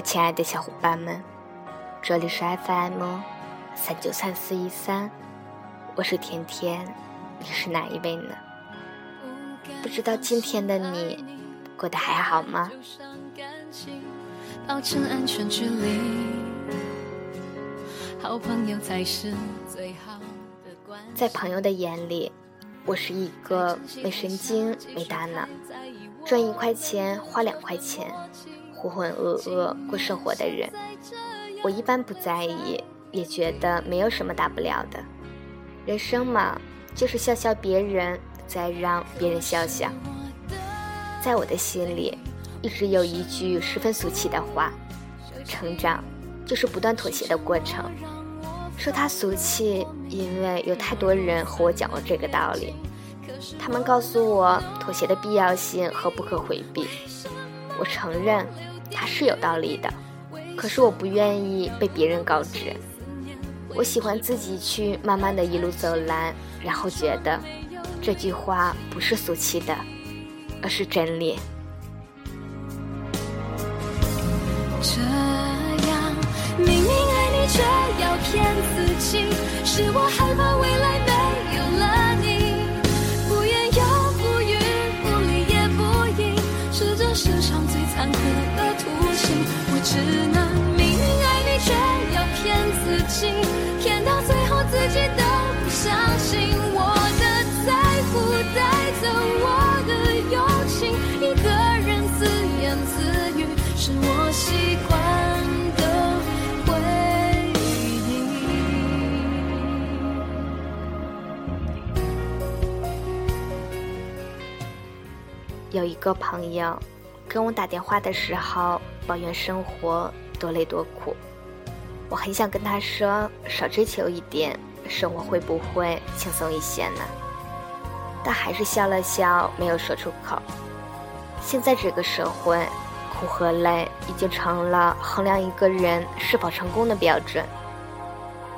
我亲爱的小伙伴们，这里是 FM 三九三四一三，我是甜甜，你是哪一位呢？不知道今天的你过得还好吗？在朋友的眼里，我是一个没神经、没大脑，赚一块钱花两块钱。浑浑噩噩过生活的人，我一般不在意，也觉得没有什么大不了的。人生嘛，就是笑笑别人，再让别人笑笑。在我的心里，一直有一句十分俗气的话：成长就是不断妥协的过程。说它俗气，因为有太多人和我讲过这个道理。他们告诉我妥协的必要性和不可回避。我承认。他是有道理的，可是我不愿意被别人告知。我喜欢自己去慢慢的一路走来，然后觉得这句话不是俗气的，而是真理。这样明明爱你，却要骗自己，是我害怕未来没有了你，不言又不语，不理也不应，是这世上最残酷。只能明明爱你，却要骗自己，骗到最后自己都不相信。我的在乎带走我的友情，一个人自言自语，是我习惯的回应。有一个朋友跟我打电话的时候。抱怨生活多累多苦，我很想跟他说少追求一点，生活会不会轻松一些呢？但还是笑了笑，没有说出口。现在这个社会，苦和累已经成了衡量一个人是否成功的标准。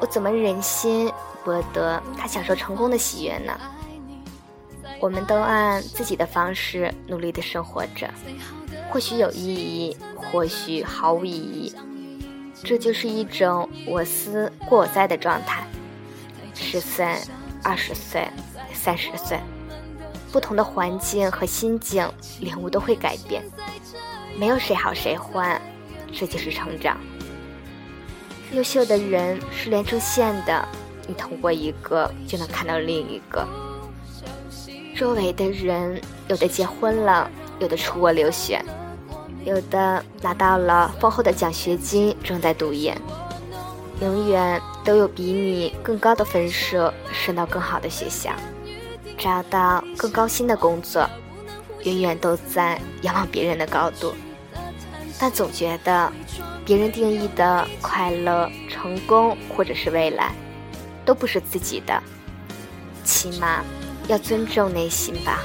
我怎么忍心博得他享受成功的喜悦呢？我们都按自己的方式努力的生活着。或许有意义，或许毫无意义，这就是一种我思过我在的状态。十岁、二十岁、三十岁，不同的环境和心境，领悟都会改变。没有谁好谁坏，这就是成长。优秀的人是连成线的，你通过一个就能看到另一个。周围的人，有的结婚了，有的出国留学。有的拿到了丰厚的奖学金，正在读研；永远都有比你更高的分数，升到更好的学校，找到更高薪的工作，永远都在仰望别人的高度。但总觉得，别人定义的快乐、成功或者是未来，都不是自己的。起码要尊重内心吧。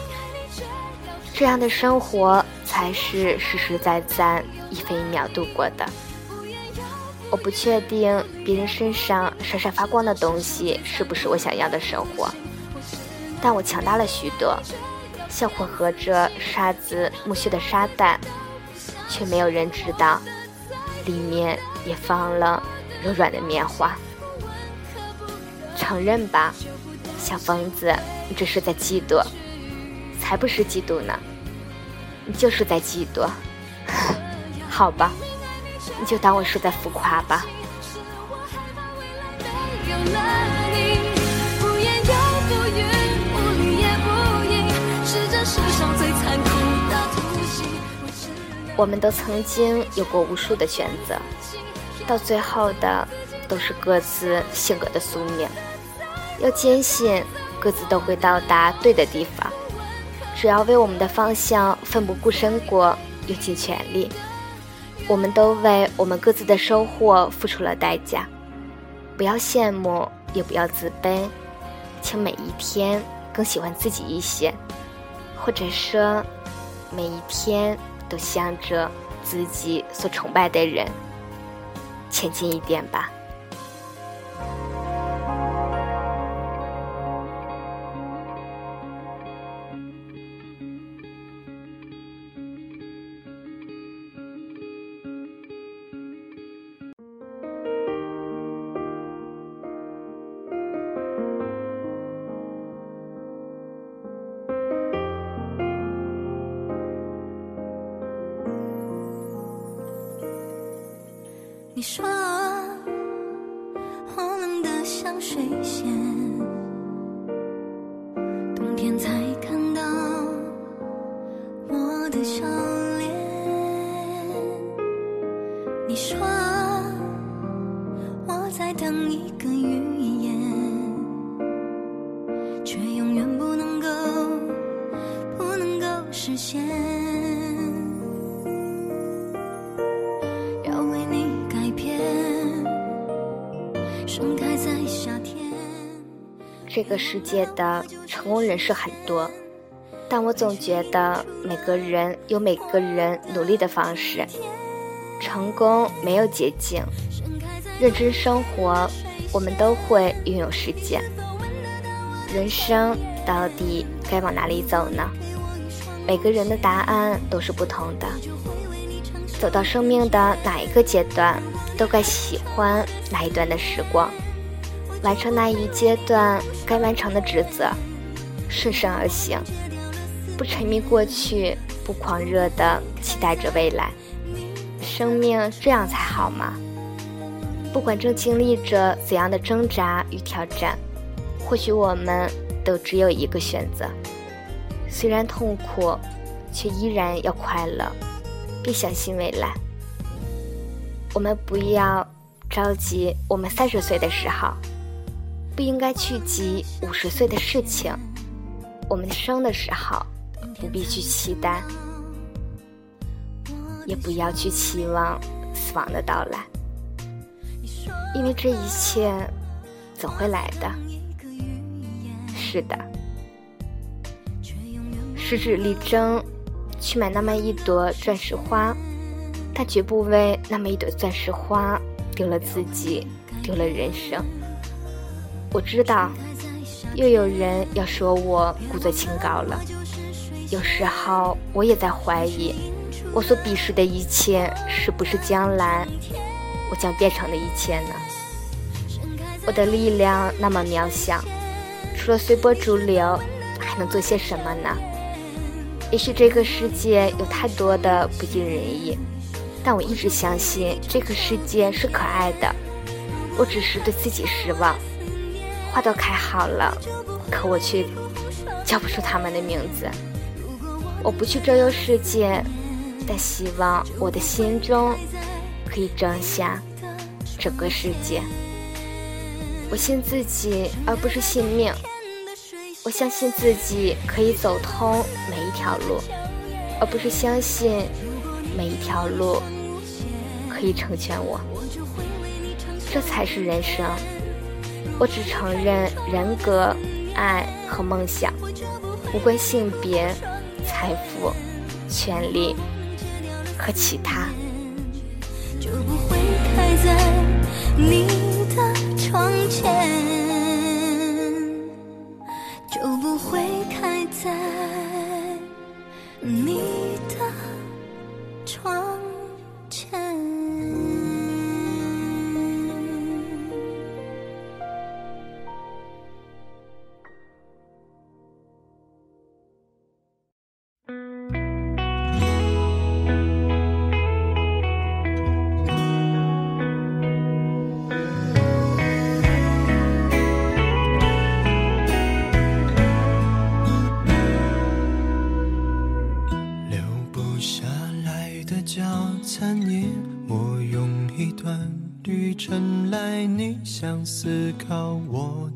这样的生活才是实实在在一分一秒度过的。我不确定别人身上闪闪发光的东西是不是我想要的生活，但我强大了许多，像混合着沙子、木屑的沙袋，却没有人知道，里面也放了柔软的棉花。承认吧，小疯子，你这是在嫉妒。才不是嫉妒呢，你就是在嫉妒。好吧，你就当我是在浮夸吧。我们都曾经有过无数的选择，到最后的都是各自性格的宿命。要坚信，各自都会到达对的地方。只要为我们的方向奋不顾身过，用尽全力，我们都为我们各自的收获付出了代价。不要羡慕，也不要自卑，请每一天更喜欢自己一些，或者说，每一天都向着自己所崇拜的人前进一点吧。你说我冷得像水仙，冬天才看到我的笑脸。你说我在等一个预言，却永远不能够，不能够实现。这个世界的成功人士很多，但我总觉得每个人有每个人努力的方式。成功没有捷径，认真生活，我们都会拥有世界。人生到底该往哪里走呢？每个人的答案都是不同的。走到生命的哪一个阶段，都该喜欢哪一段的时光，完成那一阶段该完成的职责，顺势而行，不沉迷过去，不狂热的期待着未来。生命这样才好吗？不管正经历着怎样的挣扎与挑战，或许我们都只有一个选择：虽然痛苦，却依然要快乐，并相信未来。我们不要着急，我们三十岁的时候，不应该去急五十岁的事情。我们生的时候，不必去期待。也不要去期望死亡的到来，因为这一切总会来的。是的，十指力争去买那么一朵钻石花，但绝不为那么一朵钻石花丢了自己，丢了人生。我知道，又有人要说我故作清高了。有时候，我也在怀疑。我所鄙视的一切，是不是将来我将变成的一切呢？我的力量那么渺小，除了随波逐流，还能做些什么呢？也许这个世界有太多的不尽人意，但我一直相信这个世界是可爱的。我只是对自己失望，花都开好了，可我却叫不出他们的名字。我不去周游世界。但希望我的心中可以装下整个世界。我信自己，而不是信命。我相信自己可以走通每一条路，而不是相信每一条路可以成全我。这才是人生。我只承认人格、爱和梦想，无关性别、财富、权利。和其他。就不会开在你的窗前，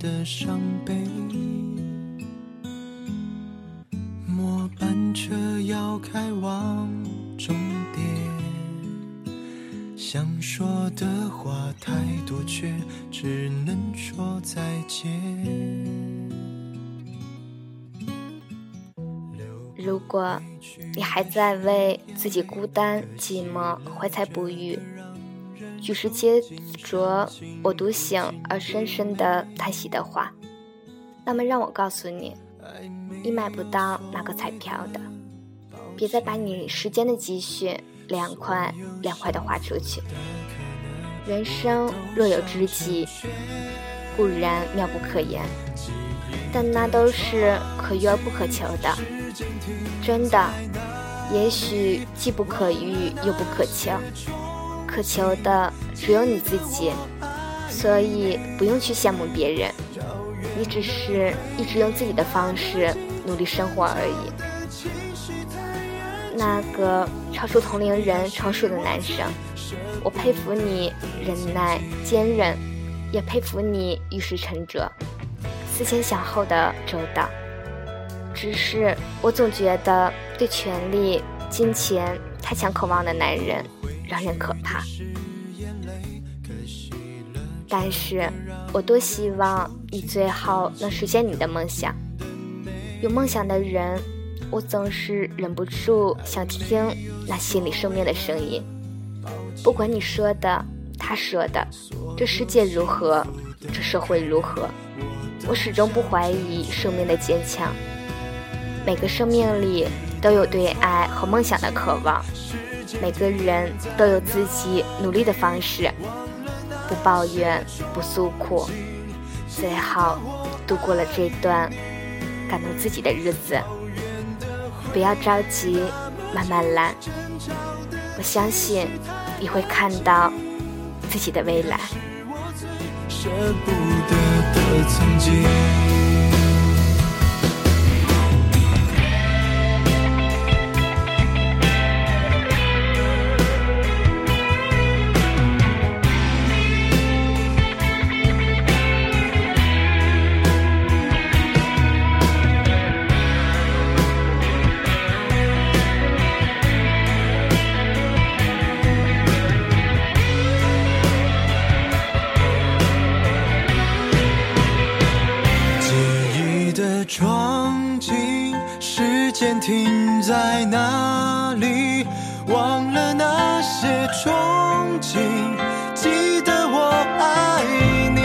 的伤悲，末班车要开往终点，想说的话太多，却只能说再见。如果你还在为自己孤单寂寞怀才不遇。举世皆浊我独醒而深深的叹息的话，那么让我告诉你，你买不到那个彩票的。别再把你时间的积蓄两块两块的花出去。人生若有知己，固然妙不可言，但那都是可遇而不可求的。真的，也许既不可遇又不可求。渴求的只有你自己，所以不用去羡慕别人，你只是一直用自己的方式努力生活而已。那个超出同龄人成熟的男生，我佩服你忍耐坚韧，也佩服你遇事沉着、思前想后的周到。只是我总觉得对权力、金钱太强渴望的男人让人可怕。但是我多希望你最后能实现你的梦想。有梦想的人，我总是忍不住想听那心里生命的声音。不管你说的、他说的，这世界如何，这社会如何，我始终不怀疑生命的坚强。每个生命里都有对爱和梦想的渴望，每个人都有自己努力的方式，不抱怨，不诉苦，最好度过了这段感动自己的日子。不要着急，慢慢来，我相信你会看到自己的未来。舍不得的曾经。停在哪里？忘了那些憧憬，记得我爱你。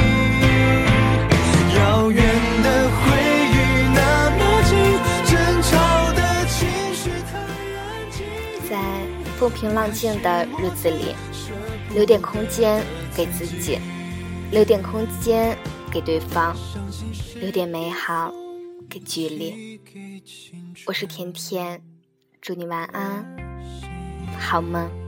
遥远的回忆那么近，争吵的情绪太安静。在风平浪静的日子里，留点空间给自己，留点空间给对方，留点美好给距离。我是甜甜，祝你晚安，好梦。